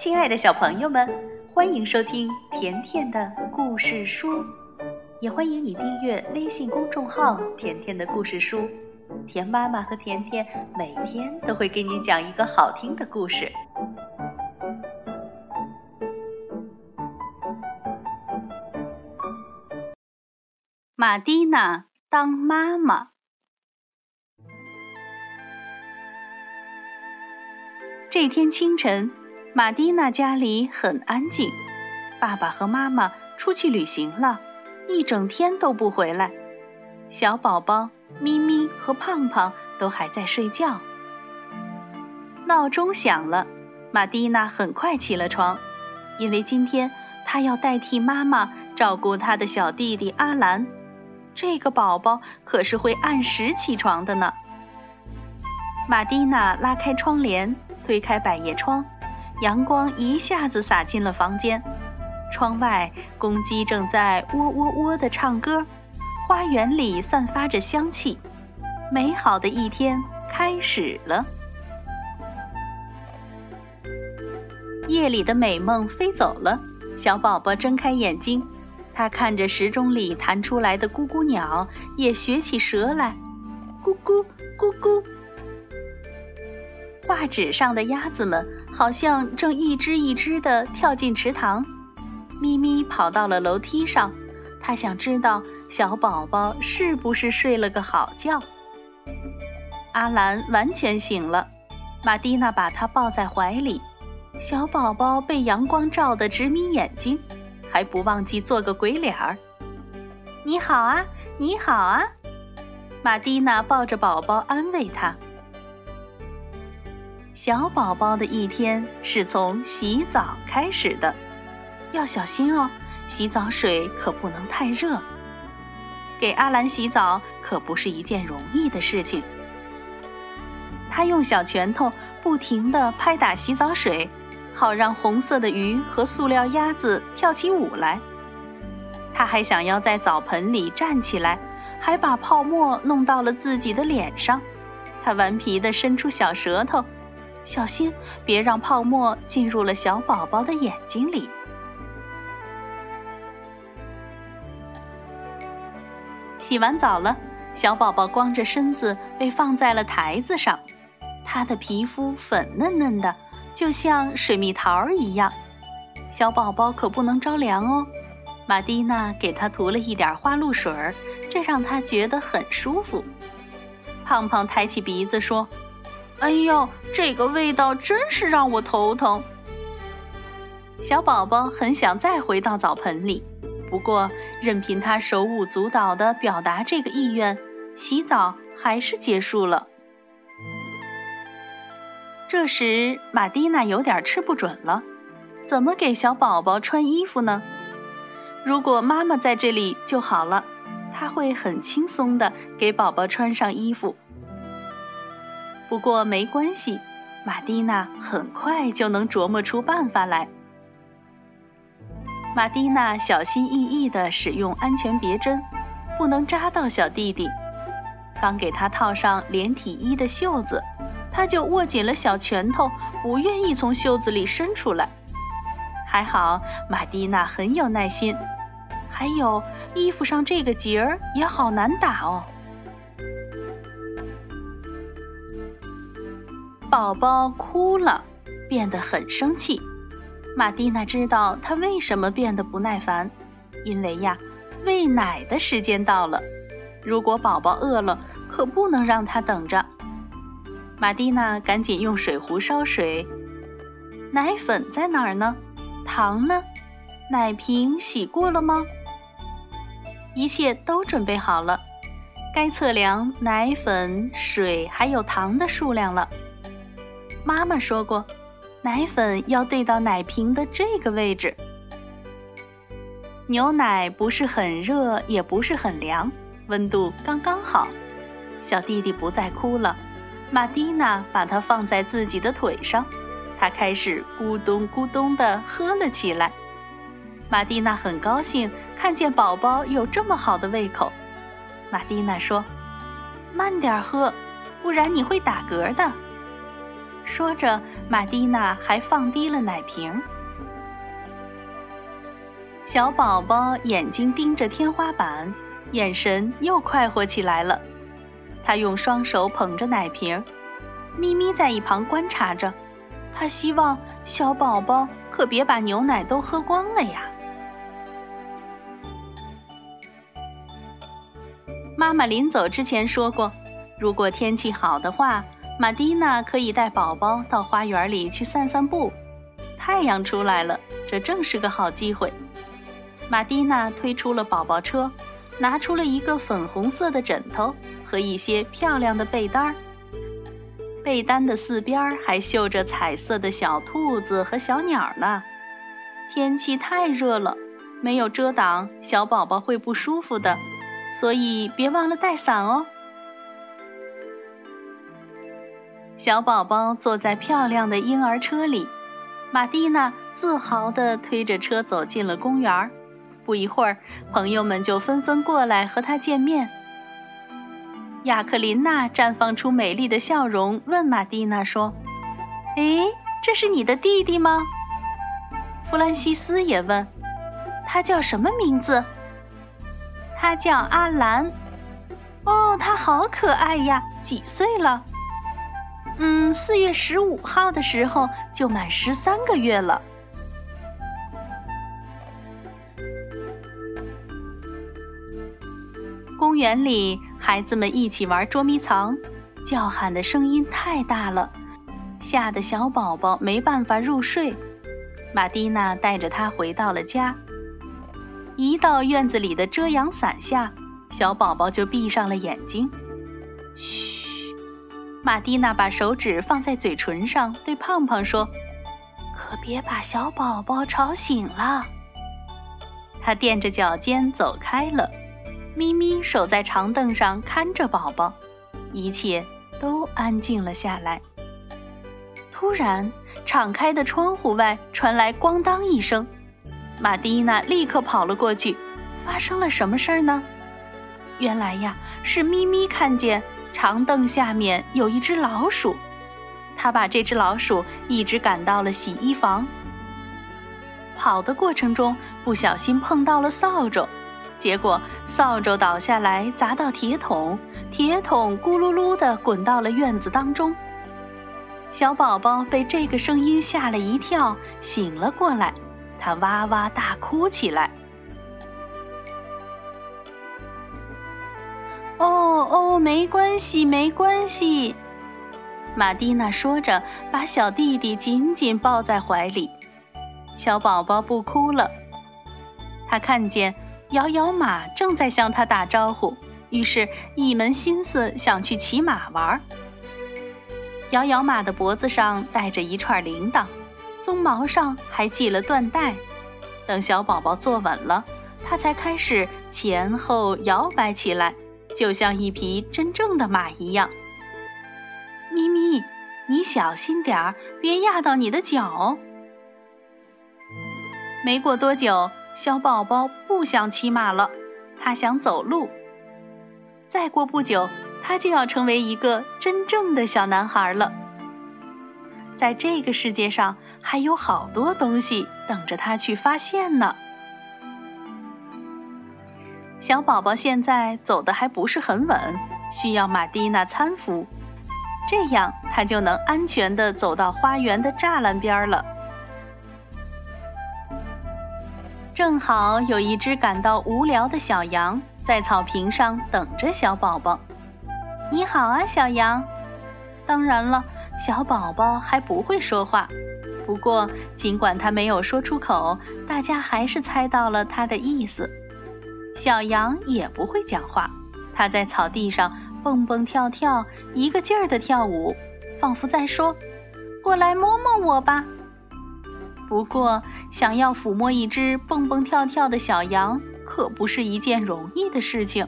亲爱的小朋友们，欢迎收听甜甜的故事书，也欢迎你订阅微信公众号“甜甜的故事书”。甜妈妈和甜甜每天都会给你讲一个好听的故事。玛蒂娜当妈妈。这天清晨。马蒂娜家里很安静，爸爸和妈妈出去旅行了，一整天都不回来。小宝宝咪咪和胖胖都还在睡觉。闹钟响了，马蒂娜很快起了床，因为今天她要代替妈妈照顾她的小弟弟阿兰。这个宝宝可是会按时起床的呢。马蒂娜拉开窗帘，推开百叶窗。阳光一下子洒进了房间，窗外公鸡正在喔喔喔地唱歌，花园里散发着香气，美好的一天开始了。夜里的美梦飞走了，小宝宝睁开眼睛，他看着时钟里弹出来的咕咕鸟，也学起舌来，咕咕咕咕。画纸上的鸭子们好像正一只一只地跳进池塘。咪咪跑到了楼梯上，它想知道小宝宝是不是睡了个好觉。阿兰完全醒了，玛蒂娜把他抱在怀里。小宝宝被阳光照得直眯眼睛，还不忘记做个鬼脸儿。你好啊，你好啊！玛蒂娜抱着宝宝安慰他。小宝宝的一天是从洗澡开始的，要小心哦，洗澡水可不能太热。给阿兰洗澡可不是一件容易的事情。他用小拳头不停地拍打洗澡水，好让红色的鱼和塑料鸭子跳起舞来。他还想要在澡盆里站起来，还把泡沫弄到了自己的脸上。他顽皮地伸出小舌头。小心，别让泡沫进入了小宝宝的眼睛里。洗完澡了，小宝宝光着身子被放在了台子上，他的皮肤粉嫩嫩的，就像水蜜桃一样。小宝宝可不能着凉哦。玛蒂娜给他涂了一点花露水，这让他觉得很舒服。胖胖抬起鼻子说。哎呦，这个味道真是让我头疼。小宝宝很想再回到澡盆里，不过任凭他手舞足蹈地表达这个意愿，洗澡还是结束了。这时，玛蒂娜有点吃不准了，怎么给小宝宝穿衣服呢？如果妈妈在这里就好了，她会很轻松地给宝宝穿上衣服。不过没关系，玛蒂娜很快就能琢磨出办法来。玛蒂娜小心翼翼地使用安全别针，不能扎到小弟弟。刚给他套上连体衣的袖子，他就握紧了小拳头，不愿意从袖子里伸出来。还好玛蒂娜很有耐心。还有衣服上这个结儿也好难打哦。宝宝哭了，变得很生气。玛蒂娜知道他为什么变得不耐烦，因为呀，喂奶的时间到了。如果宝宝饿了，可不能让他等着。玛蒂娜赶紧用水壶烧水。奶粉在哪儿呢？糖呢？奶瓶洗过了吗？一切都准备好了，该测量奶粉、水还有糖的数量了。妈妈说过，奶粉要兑到奶瓶的这个位置。牛奶不是很热，也不是很凉，温度刚刚好。小弟弟不再哭了，玛蒂娜把它放在自己的腿上，他开始咕咚咕咚地喝了起来。玛蒂娜很高兴看见宝宝有这么好的胃口。玛蒂娜说：“慢点喝，不然你会打嗝的。”说着，玛蒂娜还放低了奶瓶。小宝宝眼睛盯着天花板，眼神又快活起来了。他用双手捧着奶瓶，咪咪在一旁观察着。他希望小宝宝可别把牛奶都喝光了呀。妈妈临走之前说过，如果天气好的话，玛蒂娜可以带宝宝到花园里去散散步。太阳出来了，这正是个好机会。玛蒂娜推出了宝宝车，拿出了一个粉红色的枕头和一些漂亮的被单儿。被单的四边还绣着彩色的小兔子和小鸟呢。天气太热了，没有遮挡，小宝宝会不舒服的，所以别忘了带伞哦。小宝宝坐在漂亮的婴儿车里，玛蒂娜自豪地推着车走进了公园。不一会儿，朋友们就纷纷过来和他见面。雅克琳娜绽放出美丽的笑容，问玛蒂娜说：“哎，这是你的弟弟吗？”弗兰西斯也问：“他叫什么名字？”“他叫阿兰。”“哦，他好可爱呀！几岁了？”“嗯，四月十五号的时候就满十三个月了。”公园里，孩子们一起玩捉迷藏，叫喊的声音太大了，吓得小宝宝没办法入睡。玛蒂娜带着他回到了家，一到院子里的遮阳伞下，小宝宝就闭上了眼睛。嘘，玛蒂娜把手指放在嘴唇上，对胖胖说：“可别把小宝宝吵醒了。”他垫着脚尖走开了。咪咪守在长凳上看着宝宝，一切都安静了下来。突然，敞开的窗户外传来“咣当”一声，玛蒂娜立刻跑了过去。发生了什么事儿呢？原来呀，是咪咪看见长凳下面有一只老鼠，他把这只老鼠一直赶到了洗衣房。跑的过程中不小心碰到了扫帚。结果扫帚倒下来砸到铁桶，铁桶咕噜噜地滚到了院子当中。小宝宝被这个声音吓了一跳，醒了过来，他哇哇大哭起来。哦，没关系，没关系，玛蒂娜说着，把小弟弟紧紧抱在怀里。小宝宝不哭了，他看见。摇摇马正在向他打招呼，于是，一门心思想去骑马玩。摇摇马的脖子上戴着一串铃铛，鬃毛上还系了缎带。等小宝宝坐稳了，他才开始前后摇摆起来，就像一匹真正的马一样。咪咪，你小心点儿，别压到你的脚。没过多久。小宝宝不想骑马了，他想走路。再过不久，他就要成为一个真正的小男孩了。在这个世界上，还有好多东西等着他去发现呢。小宝宝现在走的还不是很稳，需要玛蒂娜搀扶，这样他就能安全的走到花园的栅栏边了。正好有一只感到无聊的小羊在草坪上等着小宝宝。你好啊，小羊。当然了，小宝宝还不会说话，不过尽管他没有说出口，大家还是猜到了他的意思。小羊也不会讲话，它在草地上蹦蹦跳跳，一个劲儿的跳舞，仿佛在说：“过来摸摸我吧。”不过，想要抚摸一只蹦蹦跳跳的小羊，可不是一件容易的事情。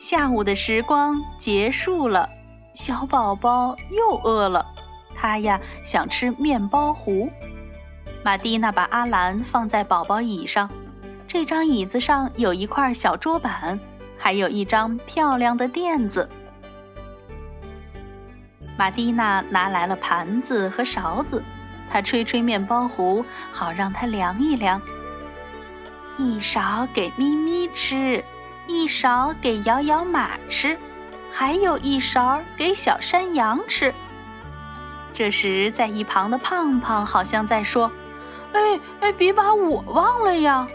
下午的时光结束了，小宝宝又饿了，他呀想吃面包糊。玛蒂娜把阿兰放在宝宝椅上，这张椅子上有一块小桌板，还有一张漂亮的垫子。玛蒂娜拿来了盘子和勺子，她吹吹面包糊，好让它凉一凉。一勺给咪咪吃，一勺给摇摇马吃，还有一勺给小山羊吃。这时，在一旁的胖胖好像在说：“哎哎，别把我忘了呀！”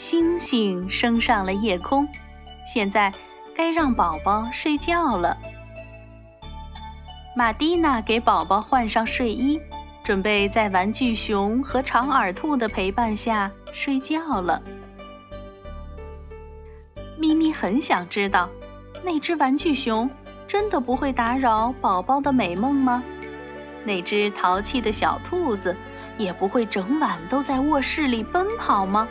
星星升上了夜空，现在该让宝宝睡觉了。玛蒂娜给宝宝换上睡衣，准备在玩具熊和长耳兔的陪伴下睡觉了。咪咪很想知道，那只玩具熊真的不会打扰宝宝的美梦吗？那只淘气的小兔子也不会整晚都在卧室里奔跑吗？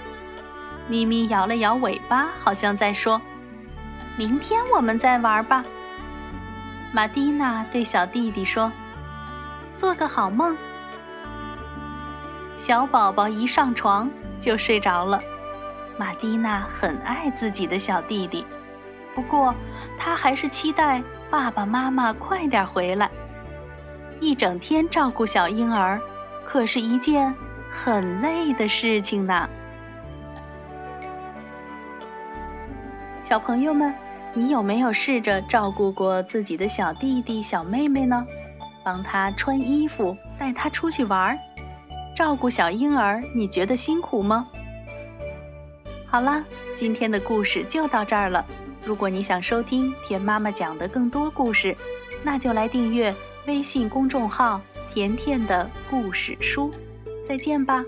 咪咪摇了摇尾巴，好像在说：“明天我们再玩吧。”玛蒂娜对小弟弟说：“做个好梦。”小宝宝一上床就睡着了。玛蒂娜很爱自己的小弟弟，不过她还是期待爸爸妈妈快点回来。一整天照顾小婴儿，可是一件很累的事情呢。小朋友们，你有没有试着照顾过自己的小弟弟、小妹妹呢？帮他穿衣服，带他出去玩儿，照顾小婴儿，你觉得辛苦吗？好啦，今天的故事就到这儿了。如果你想收听田妈妈讲的更多故事，那就来订阅微信公众号“甜甜的故事书”。再见吧。